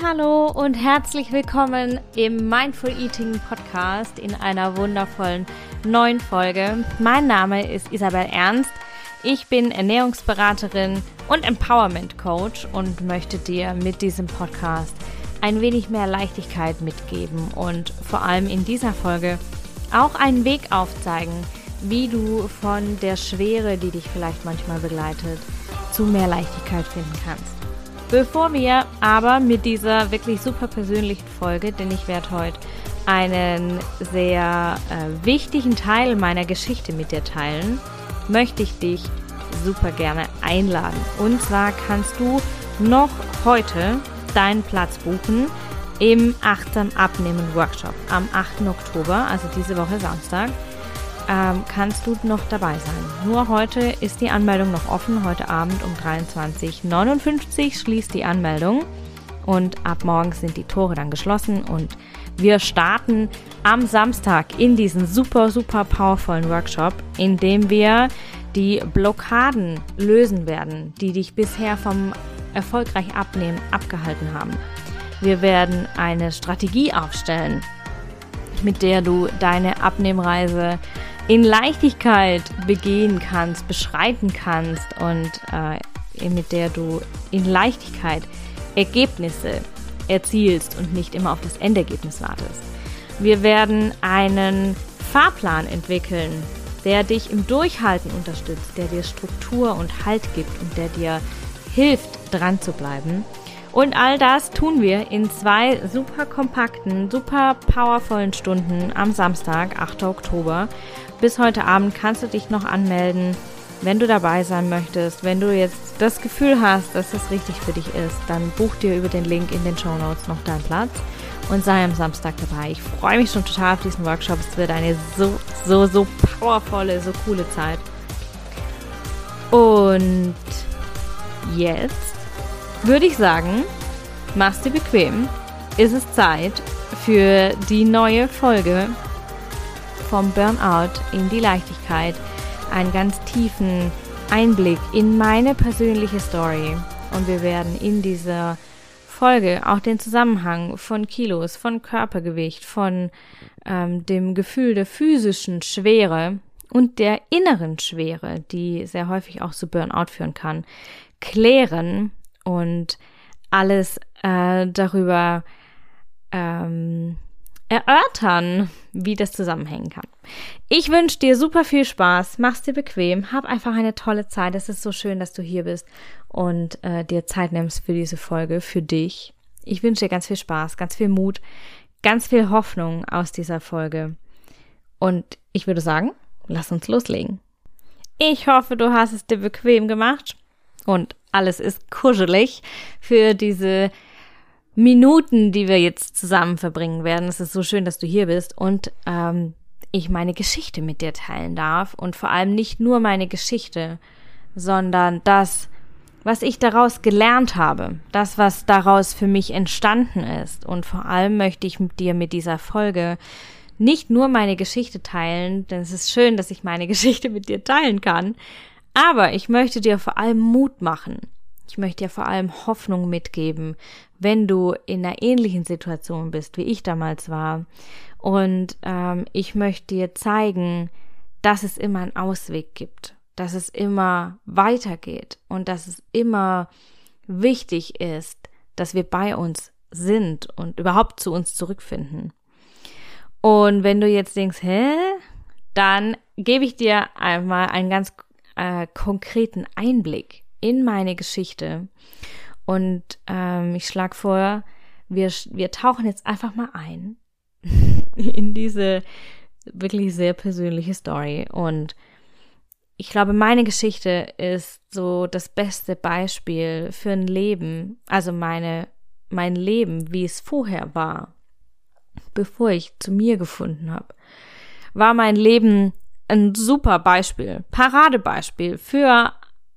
Hallo und herzlich willkommen im Mindful Eating Podcast in einer wundervollen neuen Folge. Mein Name ist Isabel Ernst. Ich bin Ernährungsberaterin und Empowerment Coach und möchte dir mit diesem Podcast ein wenig mehr Leichtigkeit mitgeben und vor allem in dieser Folge auch einen Weg aufzeigen, wie du von der Schwere, die dich vielleicht manchmal begleitet, zu mehr Leichtigkeit finden kannst. Bevor wir aber mit dieser wirklich super persönlichen Folge, denn ich werde heute einen sehr äh, wichtigen Teil meiner Geschichte mit dir teilen, möchte ich dich super gerne einladen. Und zwar kannst du noch heute deinen Platz buchen im Achtsam Abnehmen Workshop am 8. Oktober, also diese Woche Samstag ähm, kannst du noch dabei sein. Nur heute ist die Anmeldung noch offen. Heute Abend um 23.59 Uhr schließt die Anmeldung und ab morgen sind die Tore dann geschlossen und wir starten am Samstag in diesen super, super powervollen Workshop, in dem wir die Blockaden lösen werden, die dich bisher vom erfolgreich Abnehmen abgehalten haben. Wir werden eine Strategie aufstellen, mit der du deine Abnehmreise in Leichtigkeit begehen kannst, beschreiten kannst und äh, mit der du in Leichtigkeit Ergebnisse erzielst und nicht immer auf das Endergebnis wartest. Wir werden einen Fahrplan entwickeln, der dich im Durchhalten unterstützt, der dir Struktur und Halt gibt und der dir hilft, dran zu bleiben. Und all das tun wir in zwei super kompakten, super powervollen Stunden am Samstag, 8. Oktober. Bis heute Abend kannst du dich noch anmelden, wenn du dabei sein möchtest. Wenn du jetzt das Gefühl hast, dass das richtig für dich ist, dann buch dir über den Link in den Show Notes noch deinen Platz und sei am Samstag dabei. Ich freue mich schon total auf diesen Workshop. Es wird eine so, so, so powervolle, so coole Zeit. Und jetzt würde ich sagen, mach's dir bequem. Ist es Zeit für die neue Folge vom Burnout in die Leichtigkeit. Einen ganz tiefen Einblick in meine persönliche Story. Und wir werden in dieser Folge auch den Zusammenhang von Kilos, von Körpergewicht, von ähm, dem Gefühl der physischen Schwere und der inneren Schwere, die sehr häufig auch zu Burnout führen kann, klären und alles äh, darüber ähm, erörtern, wie das zusammenhängen kann. Ich wünsche dir super viel Spaß, mach's dir bequem, hab einfach eine tolle Zeit. Es ist so schön, dass du hier bist und äh, dir Zeit nimmst für diese Folge, für dich. Ich wünsche dir ganz viel Spaß, ganz viel Mut, ganz viel Hoffnung aus dieser Folge. Und ich würde sagen, lass uns loslegen. Ich hoffe, du hast es dir bequem gemacht und alles ist kuschelig für diese Minuten, die wir jetzt zusammen verbringen werden. Es ist so schön, dass du hier bist und ähm, ich meine Geschichte mit dir teilen darf und vor allem nicht nur meine Geschichte, sondern das, was ich daraus gelernt habe, das, was daraus für mich entstanden ist. Und vor allem möchte ich mit dir mit dieser Folge nicht nur meine Geschichte teilen, denn es ist schön, dass ich meine Geschichte mit dir teilen kann, aber ich möchte dir vor allem Mut machen. Ich möchte dir vor allem Hoffnung mitgeben, wenn du in einer ähnlichen Situation bist, wie ich damals war. Und ähm, ich möchte dir zeigen, dass es immer einen Ausweg gibt, dass es immer weitergeht und dass es immer wichtig ist, dass wir bei uns sind und überhaupt zu uns zurückfinden. Und wenn du jetzt denkst, hä, dann gebe ich dir einmal einen ganz äh, konkreten Einblick in meine Geschichte. Und ähm, ich schlage vor, wir, wir tauchen jetzt einfach mal ein in diese wirklich sehr persönliche Story. Und ich glaube, meine Geschichte ist so das beste Beispiel für ein Leben, also meine, mein Leben, wie es vorher war, bevor ich zu mir gefunden habe, war mein Leben ein super Beispiel, Paradebeispiel für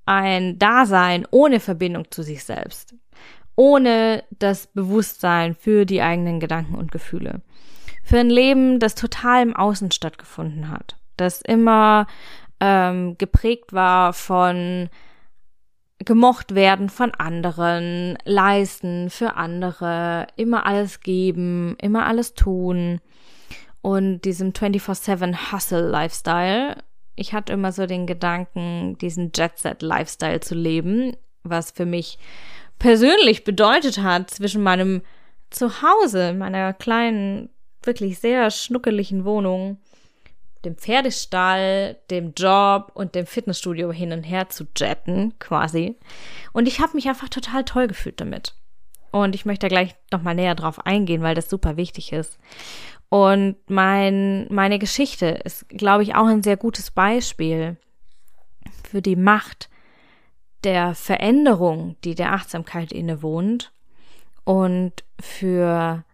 ein Dasein ohne Verbindung zu sich selbst, ohne das Bewusstsein für die eigenen Gedanken und Gefühle, für ein Leben, das total im Außen stattgefunden hat, das immer ähm, geprägt war von gemocht werden von anderen, leisten für andere, immer alles geben, immer alles tun und diesem 24/7 Hustle Lifestyle. Ich hatte immer so den Gedanken, diesen Jet Set Lifestyle zu leben, was für mich persönlich bedeutet hat zwischen meinem Zuhause, meiner kleinen, wirklich sehr schnuckeligen Wohnung dem Pferdestall, dem Job und dem Fitnessstudio hin und her zu jetten, quasi. Und ich habe mich einfach total toll gefühlt damit. Und ich möchte da gleich nochmal näher drauf eingehen, weil das super wichtig ist. Und mein, meine Geschichte ist, glaube ich, auch ein sehr gutes Beispiel für die Macht der Veränderung, die der Achtsamkeit innewohnt und für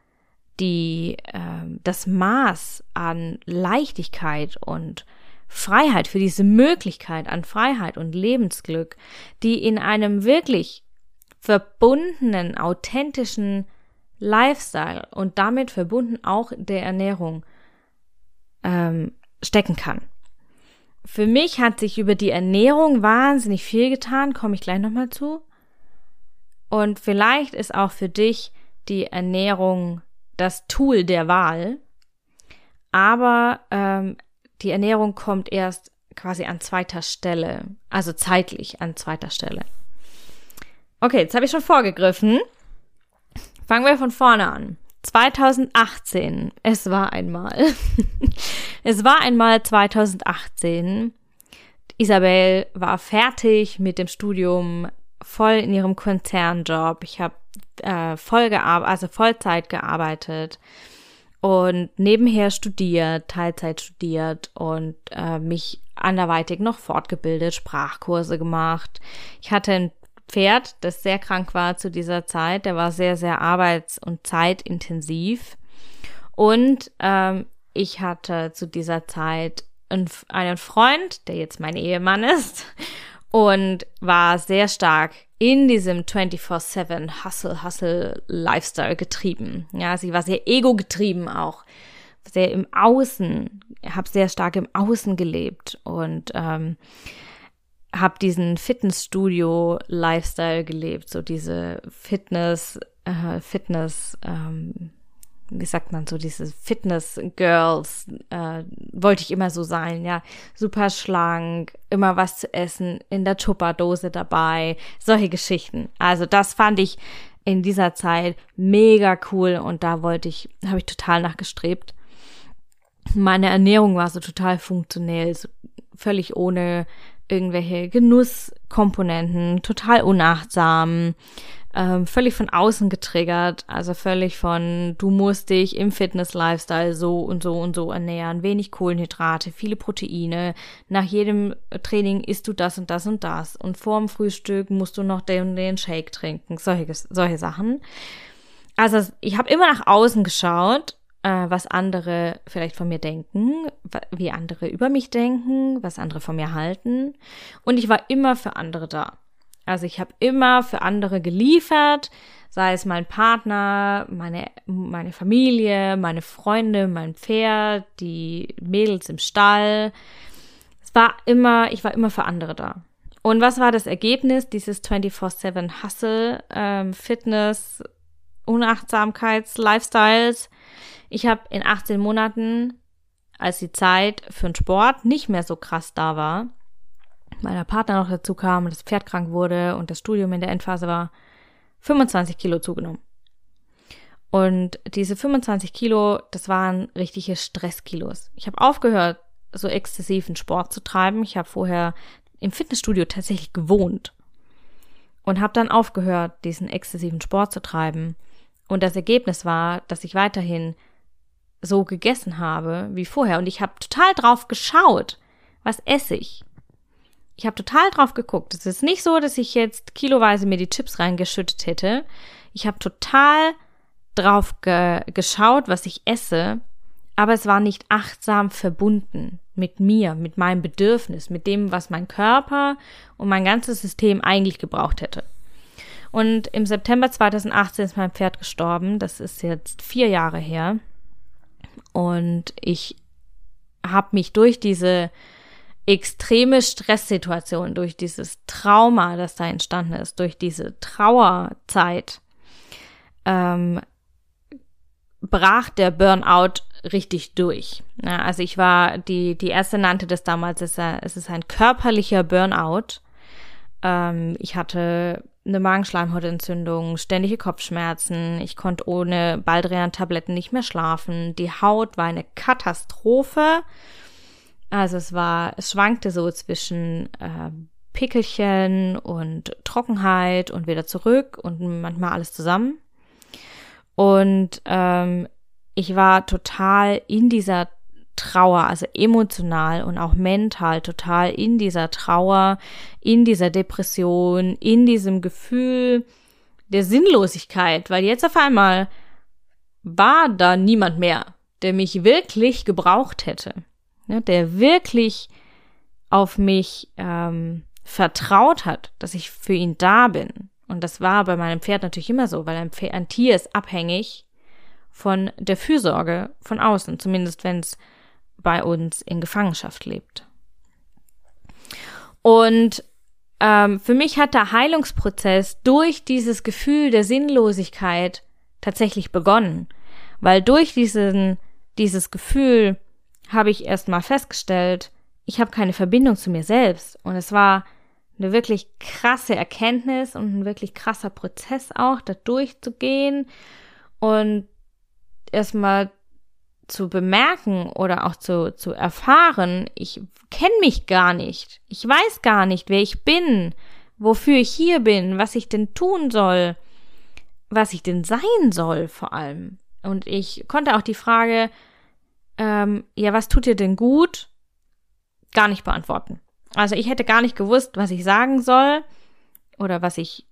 die, äh, das Maß an Leichtigkeit und Freiheit, für diese Möglichkeit an Freiheit und Lebensglück, die in einem wirklich verbundenen, authentischen Lifestyle und damit verbunden auch der Ernährung ähm, stecken kann. Für mich hat sich über die Ernährung wahnsinnig viel getan, komme ich gleich nochmal zu. Und vielleicht ist auch für dich die Ernährung das Tool der Wahl, aber ähm, die Ernährung kommt erst quasi an zweiter Stelle, also zeitlich an zweiter Stelle. Okay, jetzt habe ich schon vorgegriffen. Fangen wir von vorne an. 2018, es war einmal. es war einmal 2018. Isabel war fertig mit dem Studium, voll in ihrem Konzernjob. Ich habe äh, voll also Vollzeit gearbeitet und nebenher studiert, Teilzeit studiert und äh, mich anderweitig noch fortgebildet, Sprachkurse gemacht. Ich hatte ein Pferd, das sehr krank war zu dieser Zeit. Der war sehr, sehr arbeits- und zeitintensiv. Und ähm, ich hatte zu dieser Zeit einen Freund, der jetzt mein Ehemann ist, und war sehr stark in diesem 24-7 Hustle, Hustle Lifestyle getrieben. Ja, sie war sehr ego getrieben auch. Sehr im Außen, habe sehr stark im Außen gelebt und ähm, habe diesen Fitnessstudio-Lifestyle gelebt, so diese Fitness, äh, Fitness, ähm, wie sagt man so, diese Fitness-Girls, äh, wollte ich immer so sein, ja. Super schlank, immer was zu essen, in der Tupperdose dabei, solche Geschichten. Also das fand ich in dieser Zeit mega cool und da wollte ich, habe ich total nachgestrebt. Meine Ernährung war so total funktionell, so völlig ohne irgendwelche Genusskomponenten, total unachtsam, ähm, völlig von außen getriggert, also völlig von, du musst dich im Fitness-Lifestyle so und so und so ernähren, wenig Kohlenhydrate, viele Proteine, nach jedem Training isst du das und das und das und vorm Frühstück musst du noch den und den Shake trinken, solche, solche Sachen. Also ich habe immer nach außen geschaut, was andere vielleicht von mir denken, wie andere über mich denken, was andere von mir halten und ich war immer für andere da. Also ich habe immer für andere geliefert, sei es mein Partner, meine, meine Familie, meine Freunde, mein Pferd, die Mädels im Stall. Es war immer, ich war immer für andere da. Und was war das Ergebnis dieses 24-7 Hustle, ähm, Fitness, Unachtsamkeits, Lifestyles? Ich habe in 18 Monaten, als die Zeit für den Sport nicht mehr so krass da war, meiner Partner noch dazu kam und das Pferd krank wurde und das Studium in der Endphase war, 25 Kilo zugenommen. Und diese 25 Kilo, das waren richtige Stresskilos. Ich habe aufgehört, so exzessiven Sport zu treiben. Ich habe vorher im Fitnessstudio tatsächlich gewohnt und habe dann aufgehört, diesen exzessiven Sport zu treiben. Und das Ergebnis war, dass ich weiterhin so gegessen habe wie vorher. Und ich habe total drauf geschaut, was esse ich. Ich habe total drauf geguckt. Es ist nicht so, dass ich jetzt kiloweise mir die Chips reingeschüttet hätte. Ich habe total drauf ge geschaut, was ich esse, aber es war nicht achtsam verbunden mit mir, mit meinem Bedürfnis, mit dem, was mein Körper und mein ganzes System eigentlich gebraucht hätte. Und im September 2018 ist mein Pferd gestorben. Das ist jetzt vier Jahre her. Und ich habe mich durch diese extreme Stresssituation, durch dieses Trauma, das da entstanden ist, durch diese Trauerzeit, ähm, brach der Burnout richtig durch. Ja, also ich war, die, die erste nannte das damals, es ist ein körperlicher Burnout. Ähm, ich hatte eine Magenschleimhautentzündung, ständige Kopfschmerzen, ich konnte ohne Baldrian-Tabletten nicht mehr schlafen, die Haut war eine Katastrophe. Also es war, es schwankte so zwischen äh, Pickelchen und Trockenheit und wieder zurück und manchmal alles zusammen. Und ähm, ich war total in dieser Trauer, also emotional und auch mental total in dieser Trauer, in dieser Depression, in diesem Gefühl der Sinnlosigkeit, weil jetzt auf einmal war da niemand mehr, der mich wirklich gebraucht hätte, ne, der wirklich auf mich ähm, vertraut hat, dass ich für ihn da bin. Und das war bei meinem Pferd natürlich immer so, weil ein, Pferd, ein Tier ist abhängig von der Fürsorge von außen, zumindest wenn es bei uns in Gefangenschaft lebt. Und ähm, für mich hat der Heilungsprozess durch dieses Gefühl der Sinnlosigkeit tatsächlich begonnen, weil durch diesen, dieses Gefühl habe ich erstmal festgestellt, ich habe keine Verbindung zu mir selbst. Und es war eine wirklich krasse Erkenntnis und ein wirklich krasser Prozess auch, da durchzugehen und erstmal zu bemerken oder auch zu, zu erfahren, ich kenne mich gar nicht. Ich weiß gar nicht, wer ich bin, wofür ich hier bin, was ich denn tun soll, was ich denn sein soll vor allem. Und ich konnte auch die Frage, ähm, ja, was tut dir denn gut, gar nicht beantworten. Also ich hätte gar nicht gewusst, was ich sagen soll oder was ich,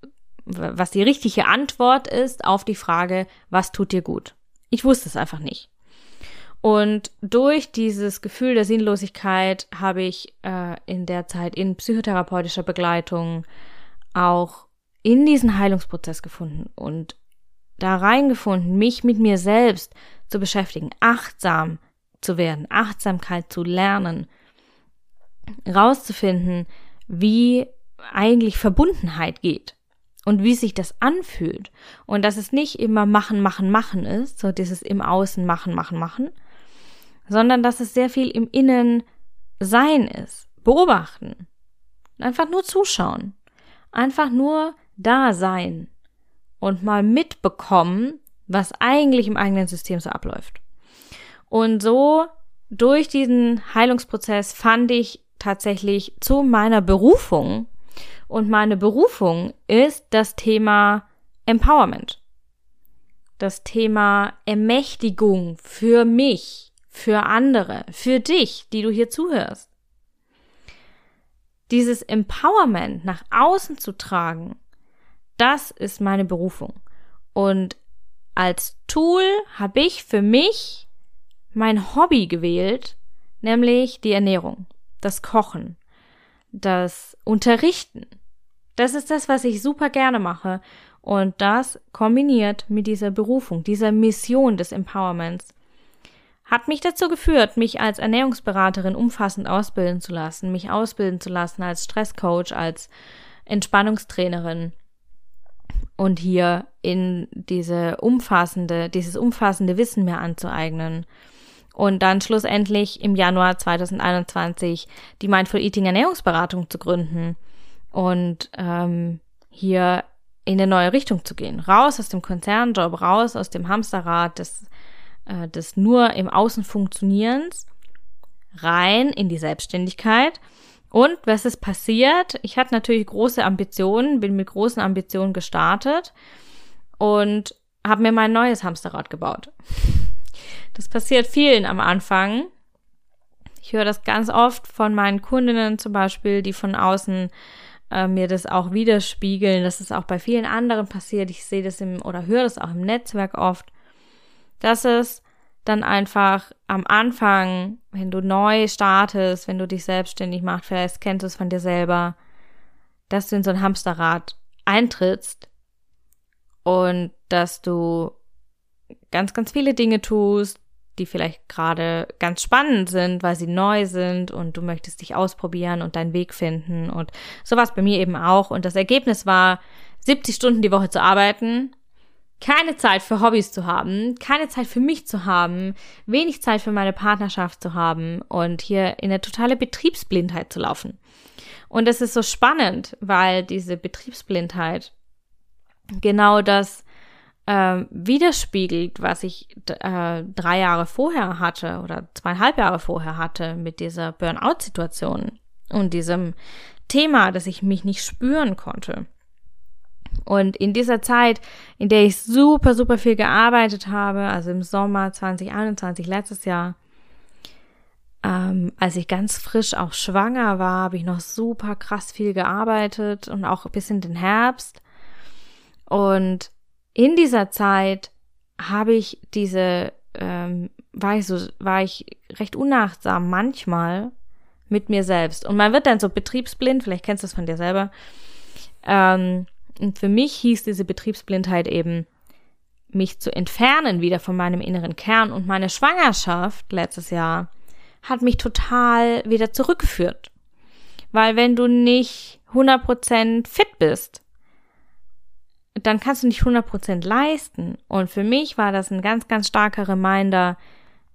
was die richtige Antwort ist auf die Frage, was tut dir gut. Ich wusste es einfach nicht. Und durch dieses Gefühl der Sinnlosigkeit habe ich äh, in der Zeit in psychotherapeutischer Begleitung auch in diesen Heilungsprozess gefunden und da reingefunden, mich mit mir selbst zu beschäftigen, achtsam zu werden, Achtsamkeit zu lernen, rauszufinden, wie eigentlich Verbundenheit geht und wie sich das anfühlt. Und dass es nicht immer machen, machen, machen ist, so dieses im Außen machen, machen, machen, sondern dass es sehr viel im Innen sein ist, beobachten, einfach nur zuschauen, einfach nur da sein und mal mitbekommen, was eigentlich im eigenen System so abläuft. Und so durch diesen Heilungsprozess fand ich tatsächlich zu meiner Berufung. Und meine Berufung ist das Thema Empowerment. Das Thema Ermächtigung für mich, für andere, für dich, die du hier zuhörst. Dieses Empowerment nach außen zu tragen, das ist meine Berufung. Und als Tool habe ich für mich mein Hobby gewählt, nämlich die Ernährung, das Kochen, das Unterrichten. Das ist das, was ich super gerne mache. Und das kombiniert mit dieser Berufung, dieser Mission des Empowerments hat mich dazu geführt, mich als Ernährungsberaterin umfassend ausbilden zu lassen, mich ausbilden zu lassen als Stresscoach, als Entspannungstrainerin und hier in diese umfassende, dieses umfassende Wissen mehr anzueignen. Und dann schlussendlich im Januar 2021 die Mindful Eating Ernährungsberatung zu gründen und ähm, hier in eine neue Richtung zu gehen. Raus aus dem Konzernjob, raus aus dem Hamsterrad des äh, des nur im Außen Funktionierens rein in die Selbstständigkeit. Und was ist passiert? Ich hatte natürlich große Ambitionen, bin mit großen Ambitionen gestartet und habe mir mein neues Hamsterrad gebaut. Das passiert vielen am Anfang. Ich höre das ganz oft von meinen Kundinnen zum Beispiel, die von außen äh, mir das auch widerspiegeln. Das ist auch bei vielen anderen passiert. Ich sehe das im oder höre das auch im Netzwerk oft dass es dann einfach am Anfang, wenn du neu startest, wenn du dich selbstständig machst, vielleicht kennst du es von dir selber, dass du in so ein Hamsterrad eintrittst und dass du ganz, ganz viele Dinge tust, die vielleicht gerade ganz spannend sind, weil sie neu sind und du möchtest dich ausprobieren und deinen Weg finden und sowas bei mir eben auch. Und das Ergebnis war, 70 Stunden die Woche zu arbeiten, keine Zeit für Hobbys zu haben, keine Zeit für mich zu haben, wenig Zeit für meine Partnerschaft zu haben und hier in eine totale Betriebsblindheit zu laufen. Und es ist so spannend, weil diese Betriebsblindheit genau das äh, widerspiegelt, was ich äh, drei Jahre vorher hatte oder zweieinhalb Jahre vorher hatte mit dieser Burnout-Situation und diesem Thema, dass ich mich nicht spüren konnte. Und in dieser Zeit, in der ich super, super viel gearbeitet habe, also im Sommer 2021, letztes Jahr, ähm, als ich ganz frisch auch schwanger war, habe ich noch super krass viel gearbeitet und auch bis in den Herbst. Und in dieser Zeit habe ich diese, ähm, war ich so, war ich recht unachtsam manchmal mit mir selbst. Und man wird dann so betriebsblind, vielleicht kennst du das von dir selber. Ähm, und für mich hieß diese Betriebsblindheit eben, mich zu entfernen wieder von meinem inneren Kern. Und meine Schwangerschaft letztes Jahr hat mich total wieder zurückgeführt. Weil wenn du nicht 100% fit bist, dann kannst du nicht 100% leisten. Und für mich war das ein ganz, ganz starker Reminder,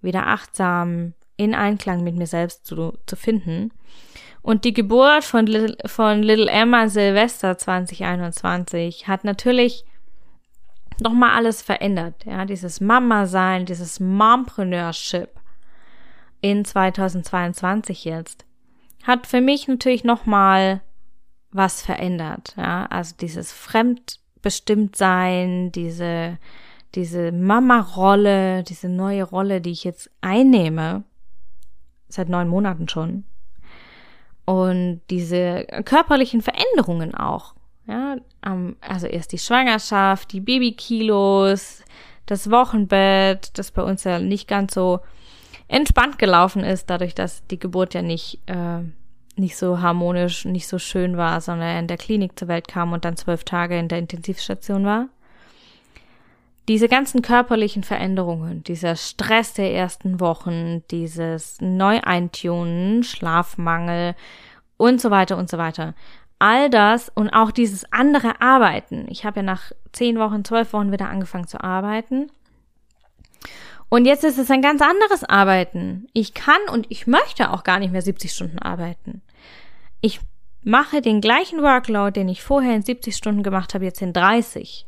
wieder achtsam in Einklang mit mir selbst zu, zu finden. Und die Geburt von Little, von Little Emma Silvester 2021 hat natürlich nochmal alles verändert. Ja, dieses Mama-Sein, dieses Mompreneurship in 2022 jetzt hat für mich natürlich nochmal was verändert. Ja, also dieses Fremdbestimmtsein, diese, diese Mama-Rolle, diese neue Rolle, die ich jetzt einnehme, seit neun Monaten schon, und diese körperlichen Veränderungen auch. Ja, also erst die Schwangerschaft, die Babykilos, das Wochenbett, das bei uns ja nicht ganz so entspannt gelaufen ist, dadurch, dass die Geburt ja nicht, äh, nicht so harmonisch, nicht so schön war, sondern er in der Klinik zur Welt kam und dann zwölf Tage in der Intensivstation war diese ganzen körperlichen Veränderungen, dieser Stress der ersten Wochen, dieses Neueintunen, Schlafmangel und so weiter und so weiter. All das und auch dieses andere Arbeiten. Ich habe ja nach zehn Wochen, zwölf Wochen wieder angefangen zu arbeiten. Und jetzt ist es ein ganz anderes Arbeiten. Ich kann und ich möchte auch gar nicht mehr 70 Stunden arbeiten. Ich mache den gleichen Workload, den ich vorher in 70 Stunden gemacht habe, jetzt in 30.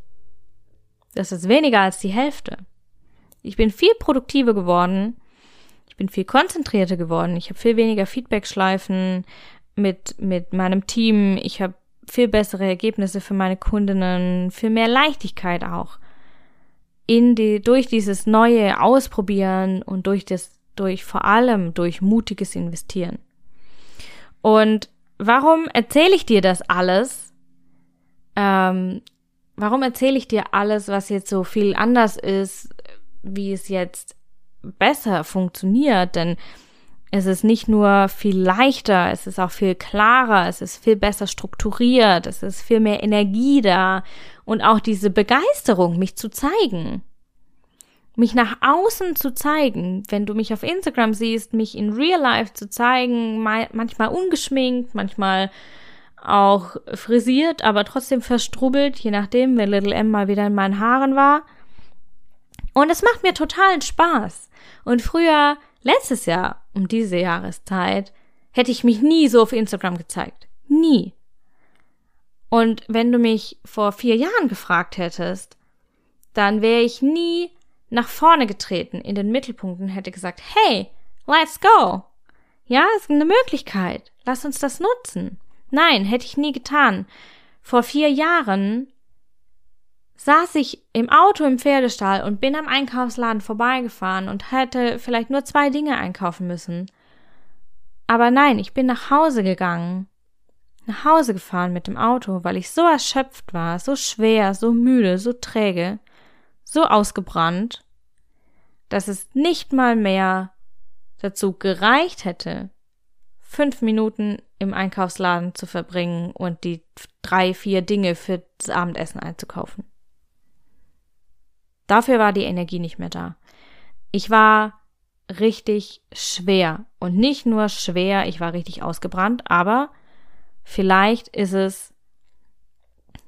Das ist weniger als die Hälfte. Ich bin viel produktiver geworden. Ich bin viel konzentrierter geworden. Ich habe viel weniger Feedback-Schleifen mit, mit meinem Team. Ich habe viel bessere Ergebnisse für meine Kundinnen, viel mehr Leichtigkeit auch. In die, durch dieses neue Ausprobieren und durch das, durch vor allem durch mutiges Investieren. Und warum erzähle ich dir das alles? Ähm, warum erzähle ich dir alles, was jetzt so viel anders ist, wie es jetzt besser funktioniert? Denn es ist nicht nur viel leichter, es ist auch viel klarer, es ist viel besser strukturiert, es ist viel mehr Energie da und auch diese Begeisterung, mich zu zeigen. Mich nach außen zu zeigen, wenn du mich auf Instagram siehst, mich in Real Life zu zeigen, manchmal ungeschminkt, manchmal auch frisiert, aber trotzdem verstrubbelt, je nachdem, wenn Little M mal wieder in meinen Haaren war. Und es macht mir totalen Spaß. Und früher, letztes Jahr, um diese Jahreszeit, hätte ich mich nie so auf Instagram gezeigt. Nie. Und wenn du mich vor vier Jahren gefragt hättest, dann wäre ich nie nach vorne getreten in den Mittelpunkt und hätte gesagt, hey, let's go. Ja, ist eine Möglichkeit. Lass uns das nutzen. Nein, hätte ich nie getan. Vor vier Jahren saß ich im Auto im Pferdestall und bin am Einkaufsladen vorbeigefahren und hätte vielleicht nur zwei Dinge einkaufen müssen. Aber nein, ich bin nach Hause gegangen, nach Hause gefahren mit dem Auto, weil ich so erschöpft war, so schwer, so müde, so träge, so ausgebrannt, dass es nicht mal mehr dazu gereicht hätte, fünf Minuten im Einkaufsladen zu verbringen und die drei, vier Dinge für das Abendessen einzukaufen. Dafür war die Energie nicht mehr da. Ich war richtig schwer. Und nicht nur schwer, ich war richtig ausgebrannt, aber vielleicht ist es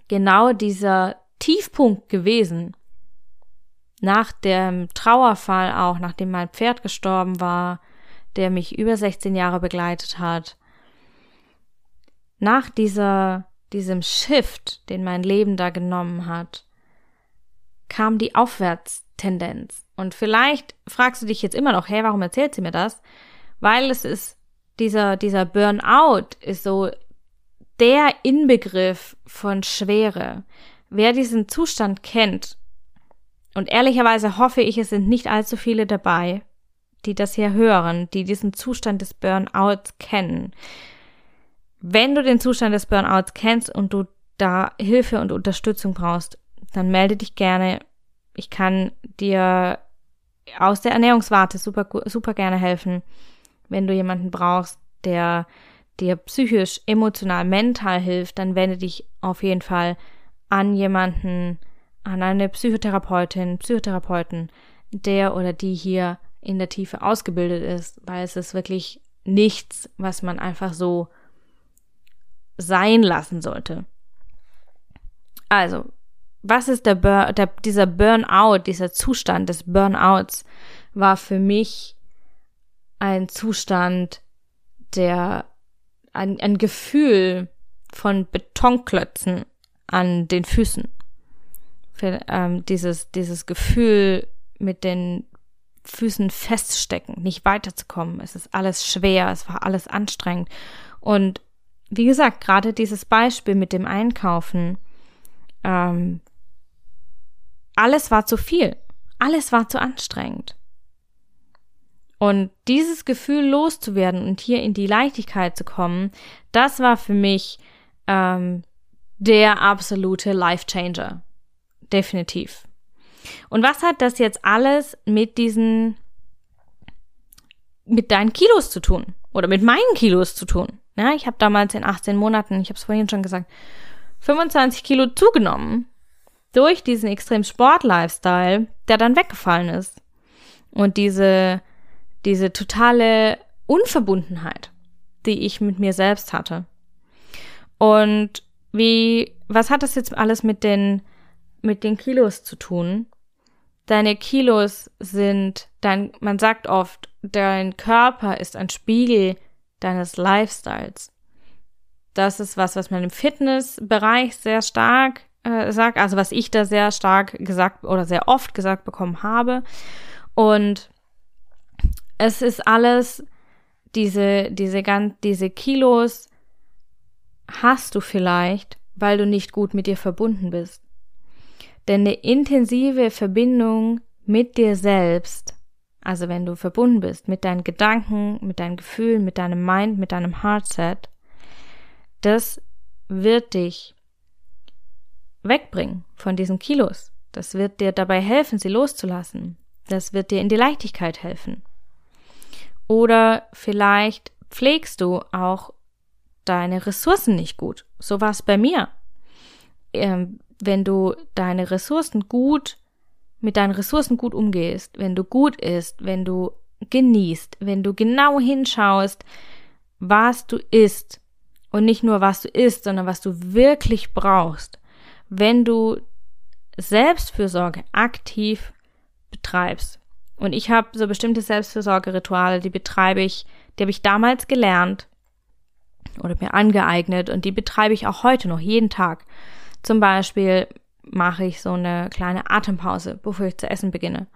genau dieser Tiefpunkt gewesen. Nach dem Trauerfall auch, nachdem mein Pferd gestorben war, der mich über 16 Jahre begleitet hat. Nach dieser, diesem Shift, den mein Leben da genommen hat, kam die Aufwärtstendenz. Und vielleicht fragst du dich jetzt immer noch, hey, warum erzählt sie mir das? Weil es ist, dieser, dieser Burnout ist so der Inbegriff von Schwere. Wer diesen Zustand kennt, und ehrlicherweise hoffe ich, es sind nicht allzu viele dabei, die das hier hören, die diesen Zustand des Burnouts kennen. Wenn du den Zustand des Burnouts kennst und du da Hilfe und Unterstützung brauchst, dann melde dich gerne. Ich kann dir aus der Ernährungswarte super, super gerne helfen, wenn du jemanden brauchst, der dir psychisch, emotional, mental hilft, dann wende dich auf jeden Fall an jemanden, an eine Psychotherapeutin, Psychotherapeuten, der oder die hier in der Tiefe ausgebildet ist, weil es ist wirklich nichts, was man einfach so sein lassen sollte. Also, was ist der, Bur der dieser Burnout, dieser Zustand des Burnouts war für mich ein Zustand, der ein, ein Gefühl von Betonklötzen an den Füßen. Für, ähm, dieses, dieses Gefühl mit den Füßen feststecken, nicht weiterzukommen. Es ist alles schwer, es war alles anstrengend. Und wie gesagt, gerade dieses Beispiel mit dem Einkaufen, ähm, alles war zu viel. Alles war zu anstrengend. Und dieses Gefühl loszuwerden und hier in die Leichtigkeit zu kommen, das war für mich ähm, der absolute Life Changer. Definitiv. Und was hat das jetzt alles mit diesen, mit deinen Kilos zu tun? Oder mit meinen Kilos zu tun? Ja, ich habe damals in 18 Monaten, ich habe es vorhin schon gesagt, 25 Kilo zugenommen durch diesen extrem Sport-Lifestyle, der dann weggefallen ist. Und diese, diese totale Unverbundenheit, die ich mit mir selbst hatte. Und wie, was hat das jetzt alles mit den, mit den Kilos zu tun? Deine Kilos sind dein, man sagt oft, dein Körper ist ein Spiegel deines Lifestyles. Das ist was, was man im Fitnessbereich sehr stark äh, sagt, also was ich da sehr stark gesagt oder sehr oft gesagt bekommen habe. Und es ist alles, diese, diese ganz, diese Kilos hast du vielleicht, weil du nicht gut mit dir verbunden bist. Denn eine intensive Verbindung mit dir selbst, also wenn du verbunden bist mit deinen Gedanken, mit deinen Gefühlen, mit deinem Mind, mit deinem Heartset, das wird dich wegbringen von diesen Kilos. Das wird dir dabei helfen, sie loszulassen. Das wird dir in die Leichtigkeit helfen. Oder vielleicht pflegst du auch deine Ressourcen nicht gut. So war es bei mir. Ähm, wenn du deine Ressourcen gut, mit deinen Ressourcen gut umgehst, wenn du gut isst, wenn du genießt, wenn du genau hinschaust, was du isst und nicht nur was du isst, sondern was du wirklich brauchst, wenn du Selbstfürsorge aktiv betreibst. Und ich habe so bestimmte Selbstfürsorgerituale, die betreibe ich, die habe ich damals gelernt oder mir angeeignet und die betreibe ich auch heute noch jeden Tag. Zum Beispiel mache ich so eine kleine Atempause, bevor ich zu essen beginne.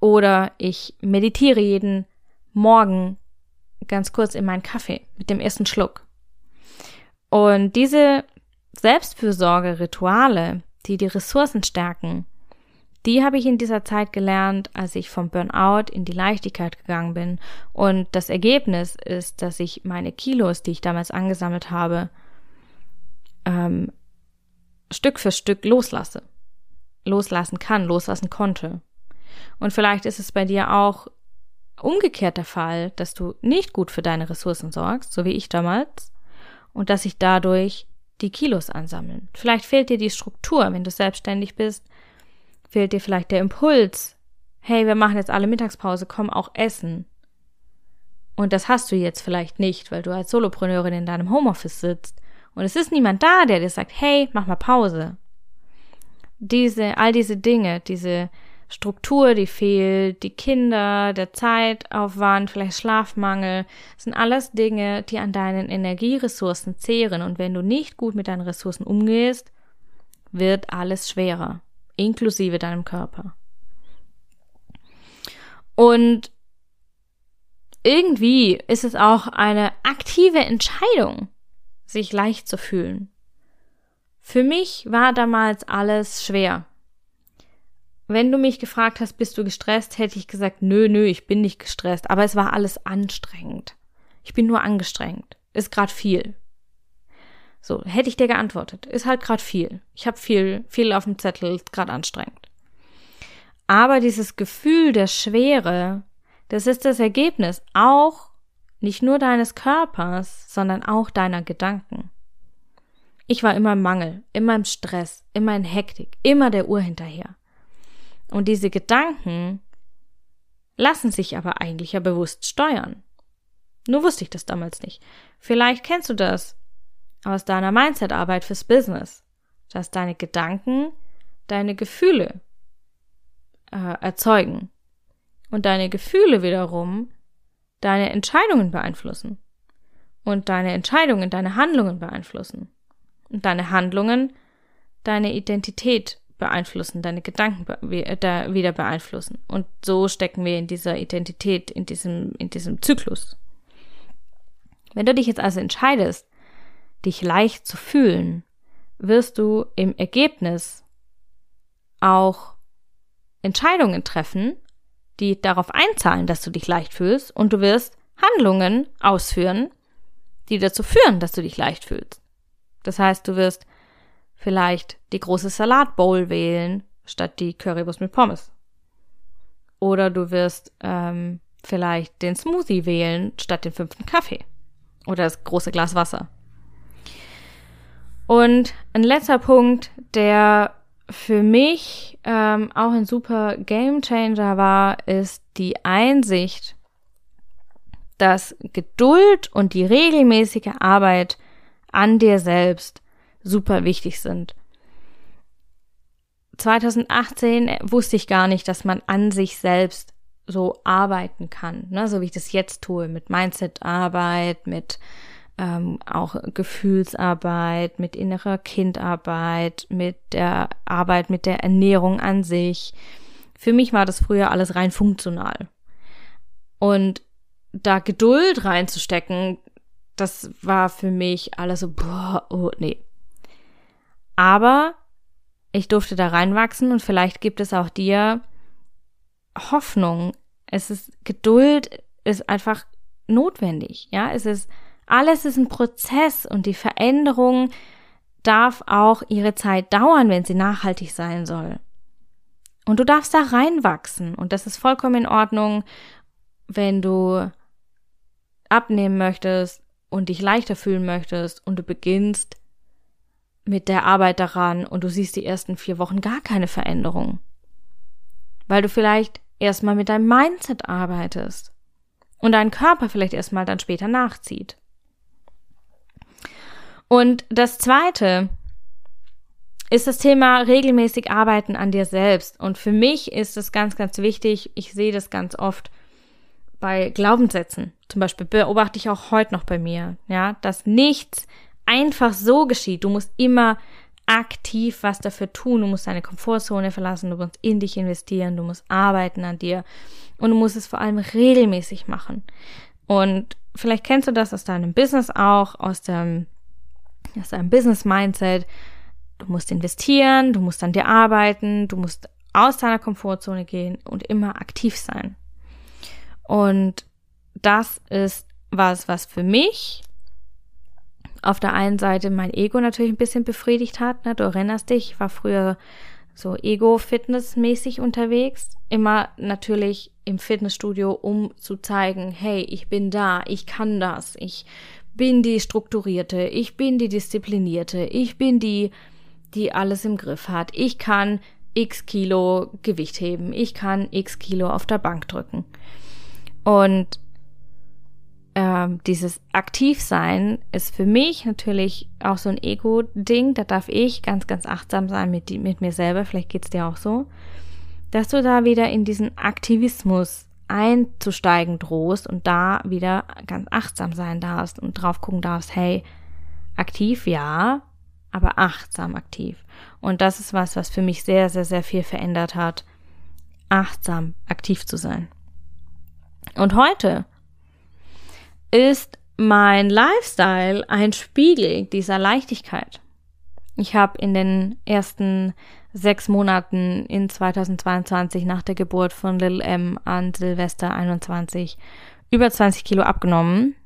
Oder ich meditiere jeden Morgen ganz kurz in meinen Kaffee mit dem ersten Schluck. Und diese Selbstfürsorge-Rituale, die die Ressourcen stärken, die habe ich in dieser Zeit gelernt, als ich vom Burnout in die Leichtigkeit gegangen bin. Und das Ergebnis ist, dass ich meine Kilos, die ich damals angesammelt habe, ähm, Stück für Stück loslasse. Loslassen kann, loslassen konnte. Und vielleicht ist es bei dir auch umgekehrt der Fall, dass du nicht gut für deine Ressourcen sorgst, so wie ich damals, und dass sich dadurch die Kilos ansammeln. Vielleicht fehlt dir die Struktur, wenn du selbstständig bist, fehlt dir vielleicht der Impuls, hey, wir machen jetzt alle Mittagspause, komm auch essen. Und das hast du jetzt vielleicht nicht, weil du als Solopreneurin in deinem Homeoffice sitzt. Und es ist niemand da, der dir sagt, hey, mach mal Pause. Diese, all diese Dinge, diese Struktur, die fehlt, die Kinder, der Zeitaufwand, vielleicht Schlafmangel, sind alles Dinge, die an deinen Energieressourcen zehren. Und wenn du nicht gut mit deinen Ressourcen umgehst, wird alles schwerer, inklusive deinem Körper. Und irgendwie ist es auch eine aktive Entscheidung, sich leicht zu fühlen. Für mich war damals alles schwer. Wenn du mich gefragt hast, bist du gestresst, hätte ich gesagt, nö, nö, ich bin nicht gestresst, aber es war alles anstrengend. Ich bin nur angestrengt. Ist grad viel. So, hätte ich dir geantwortet, ist halt grad viel. Ich habe viel, viel auf dem Zettel, ist grad anstrengend. Aber dieses Gefühl der Schwere, das ist das Ergebnis auch nicht nur deines Körpers, sondern auch deiner Gedanken. Ich war immer im Mangel, immer im Stress, immer in Hektik, immer der Uhr hinterher. Und diese Gedanken lassen sich aber eigentlich ja bewusst steuern. Nur wusste ich das damals nicht. Vielleicht kennst du das aus deiner Mindset-Arbeit fürs Business, dass deine Gedanken deine Gefühle äh, erzeugen und deine Gefühle wiederum deine Entscheidungen beeinflussen und deine Entscheidungen deine Handlungen beeinflussen und deine Handlungen deine Identität beeinflussen, deine Gedanken äh, wieder beeinflussen. Und so stecken wir in dieser Identität, in diesem, in diesem Zyklus. Wenn du dich jetzt also entscheidest, dich leicht zu fühlen, wirst du im Ergebnis auch Entscheidungen treffen, die darauf einzahlen, dass du dich leicht fühlst, und du wirst Handlungen ausführen, die dazu führen, dass du dich leicht fühlst. Das heißt, du wirst vielleicht die große Salatbowl wählen, statt die Currywurst mit Pommes. Oder du wirst ähm, vielleicht den Smoothie wählen, statt den fünften Kaffee. Oder das große Glas Wasser. Und ein letzter Punkt, der für mich ähm, auch ein super Game Changer war, ist die Einsicht, dass Geduld und die regelmäßige Arbeit an dir selbst super wichtig sind. 2018 wusste ich gar nicht, dass man an sich selbst so arbeiten kann, ne? so wie ich das jetzt tue, mit Mindset-Arbeit, mit ähm, auch Gefühlsarbeit, mit innerer Kindarbeit, mit der Arbeit mit der Ernährung an sich. Für mich war das früher alles rein funktional. Und da Geduld reinzustecken, das war für mich alles so, boah, oh, nee. Aber ich durfte da reinwachsen und vielleicht gibt es auch dir Hoffnung. Es ist Geduld ist einfach notwendig. Ja, es ist alles ist ein Prozess und die Veränderung darf auch ihre Zeit dauern, wenn sie nachhaltig sein soll. Und du darfst da reinwachsen und das ist vollkommen in Ordnung, wenn du abnehmen möchtest und dich leichter fühlen möchtest und du beginnst mit der Arbeit daran und du siehst die ersten vier Wochen gar keine Veränderung. Weil du vielleicht erstmal mit deinem Mindset arbeitest und dein Körper vielleicht erstmal dann später nachzieht. Und das zweite ist das Thema regelmäßig arbeiten an dir selbst. Und für mich ist es ganz, ganz wichtig. Ich sehe das ganz oft bei Glaubenssätzen. Zum Beispiel beobachte ich auch heute noch bei mir, ja, dass nichts einfach so geschieht. Du musst immer aktiv was dafür tun. Du musst deine Komfortzone verlassen. Du musst in dich investieren. Du musst arbeiten an dir. Und du musst es vor allem regelmäßig machen. Und vielleicht kennst du das aus deinem Business auch, aus dem das ist ein Business-Mindset. Du musst investieren, du musst an dir arbeiten, du musst aus deiner Komfortzone gehen und immer aktiv sein. Und das ist was, was für mich auf der einen Seite mein Ego natürlich ein bisschen befriedigt hat. Ne? Du erinnerst dich, ich war früher so Ego-Fitness-mäßig unterwegs. Immer natürlich im Fitnessstudio, um zu zeigen, hey, ich bin da, ich kann das, ich bin die Strukturierte, ich bin die Disziplinierte, ich bin die, die alles im Griff hat. Ich kann x Kilo Gewicht heben, ich kann x Kilo auf der Bank drücken. Und ähm, dieses Aktivsein ist für mich natürlich auch so ein Ego-Ding. Da darf ich ganz, ganz achtsam sein mit, mit mir selber. Vielleicht geht's dir auch so. Dass du da wieder in diesen Aktivismus einzusteigen drohst und da wieder ganz achtsam sein darfst und drauf gucken darfst, hey, aktiv ja, aber achtsam aktiv. Und das ist was, was für mich sehr, sehr, sehr viel verändert hat, achtsam aktiv zu sein. Und heute ist mein Lifestyle ein Spiegel dieser Leichtigkeit. Ich habe in den ersten sechs Monaten in 2022 nach der Geburt von Lil M an Silvester 21 über 20 Kilo abgenommen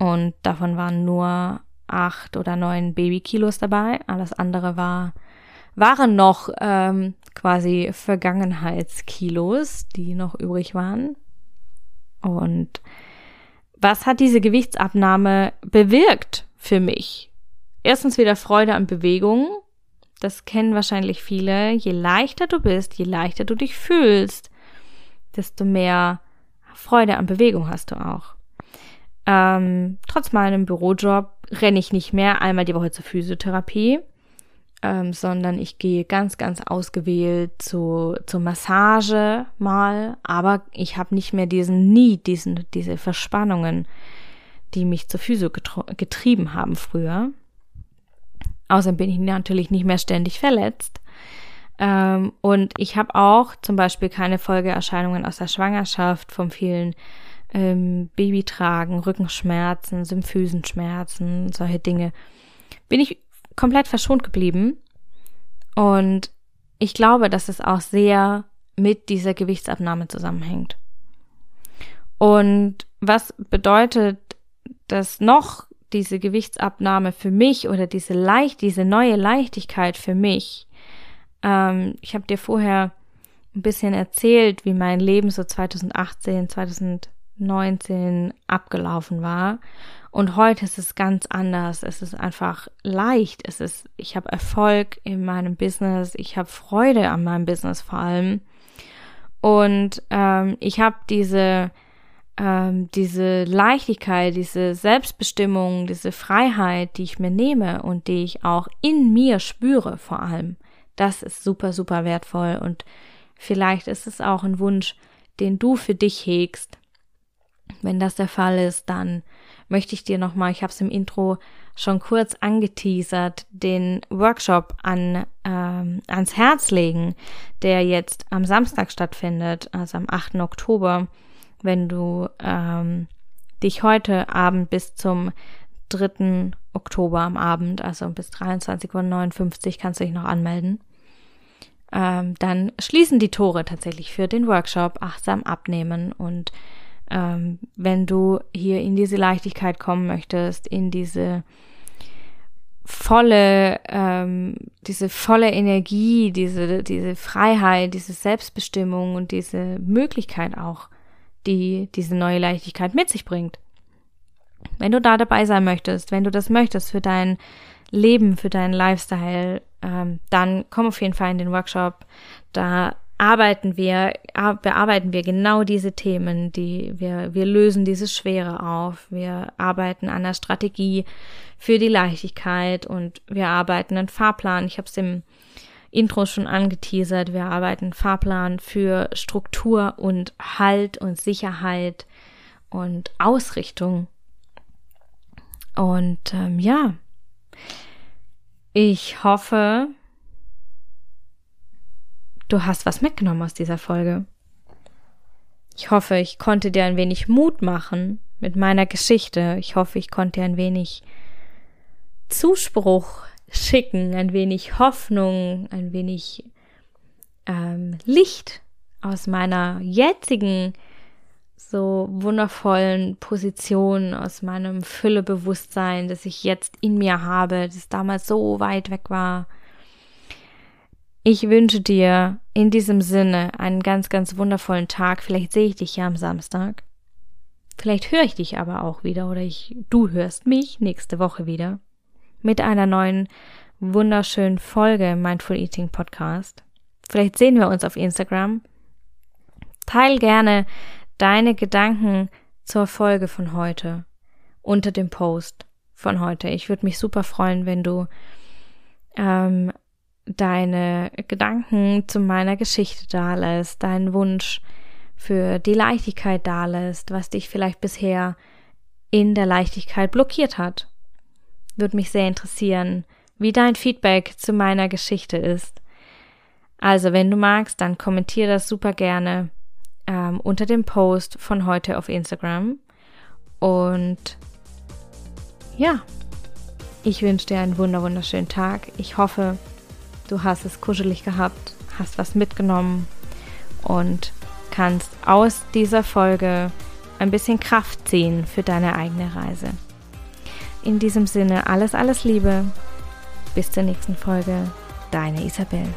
und davon waren nur acht oder neun Babykilos dabei. Alles andere war waren noch ähm, quasi Vergangenheitskilos, die noch übrig waren. Und was hat diese Gewichtsabnahme bewirkt für mich? Erstens wieder Freude an Bewegung. Das kennen wahrscheinlich viele. Je leichter du bist, je leichter du dich fühlst, desto mehr Freude an Bewegung hast du auch. Ähm, trotz meinem Bürojob renne ich nicht mehr einmal die Woche zur Physiotherapie ähm, sondern ich gehe ganz, ganz ausgewählt zu, zur Massage mal, aber ich habe nicht mehr diesen Need, diesen, diese Verspannungen, die mich zur Physio getrieben haben früher. Außerdem bin ich natürlich nicht mehr ständig verletzt. Ähm, und ich habe auch zum Beispiel keine Folgeerscheinungen aus der Schwangerschaft vom vielen ähm, Babytragen, Rückenschmerzen, Symphysenschmerzen, solche Dinge. Bin ich komplett verschont geblieben. Und ich glaube, dass es auch sehr mit dieser Gewichtsabnahme zusammenhängt. Und was bedeutet das noch, diese Gewichtsabnahme für mich oder diese leicht, diese neue Leichtigkeit für mich? Ähm, ich habe dir vorher ein bisschen erzählt, wie mein Leben so 2018, 2019 abgelaufen war. Und heute ist es ganz anders. Es ist einfach leicht. Es ist, ich habe Erfolg in meinem Business. Ich habe Freude an meinem Business vor allem. Und ähm, ich habe diese, ähm, diese Leichtigkeit, diese Selbstbestimmung, diese Freiheit, die ich mir nehme und die ich auch in mir spüre vor allem. Das ist super, super wertvoll. Und vielleicht ist es auch ein Wunsch, den du für dich hegst. Wenn das der Fall ist, dann möchte ich dir nochmal, ich habe es im Intro schon kurz angeteasert, den Workshop an, ähm, ans Herz legen, der jetzt am Samstag stattfindet, also am 8. Oktober, wenn du ähm, dich heute Abend bis zum 3. Oktober am Abend, also bis 23.59 Uhr kannst du dich noch anmelden. Ähm, dann schließen die Tore tatsächlich für den Workshop Achtsam abnehmen und ähm, wenn du hier in diese Leichtigkeit kommen möchtest, in diese volle, ähm, diese volle Energie, diese, diese Freiheit, diese Selbstbestimmung und diese Möglichkeit auch, die diese neue Leichtigkeit mit sich bringt. Wenn du da dabei sein möchtest, wenn du das möchtest für dein Leben, für deinen Lifestyle, ähm, dann komm auf jeden Fall in den Workshop. Da arbeiten wir, bearbeiten wir genau diese Themen, die wir, wir lösen diese Schwere auf. Wir arbeiten an der Strategie für die Leichtigkeit und wir arbeiten einen Fahrplan. Ich habe es im Intro schon angeteasert. Wir arbeiten Fahrplan für Struktur und Halt und Sicherheit und Ausrichtung. Und ähm, ja, ich hoffe, du hast was mitgenommen aus dieser Folge. Ich hoffe, ich konnte dir ein wenig Mut machen mit meiner Geschichte. Ich hoffe, ich konnte dir ein wenig Zuspruch schicken, ein wenig Hoffnung, ein wenig ähm, Licht aus meiner jetzigen so wundervollen Position, aus meinem Füllebewusstsein, das ich jetzt in mir habe, das damals so weit weg war. Ich wünsche dir in diesem Sinne einen ganz, ganz wundervollen Tag. Vielleicht sehe ich dich ja am Samstag. Vielleicht höre ich dich aber auch wieder oder ich, du hörst mich nächste Woche wieder mit einer neuen wunderschönen Folge Mindful Eating Podcast. Vielleicht sehen wir uns auf Instagram. Teil gerne deine Gedanken zur Folge von heute unter dem Post von heute. Ich würde mich super freuen, wenn du ähm, deine Gedanken zu meiner Geschichte da lässt, deinen Wunsch für die Leichtigkeit da lässt, was dich vielleicht bisher in der Leichtigkeit blockiert hat. Würde mich sehr interessieren, wie dein Feedback zu meiner Geschichte ist. Also, wenn du magst, dann kommentiere das super gerne ähm, unter dem Post von heute auf Instagram. Und ja, ich wünsche dir einen wunder wunderschönen Tag. Ich hoffe, du hast es kuschelig gehabt, hast was mitgenommen und kannst aus dieser Folge ein bisschen Kraft ziehen für deine eigene Reise. In diesem Sinne alles, alles Liebe. Bis zur nächsten Folge. Deine Isabel.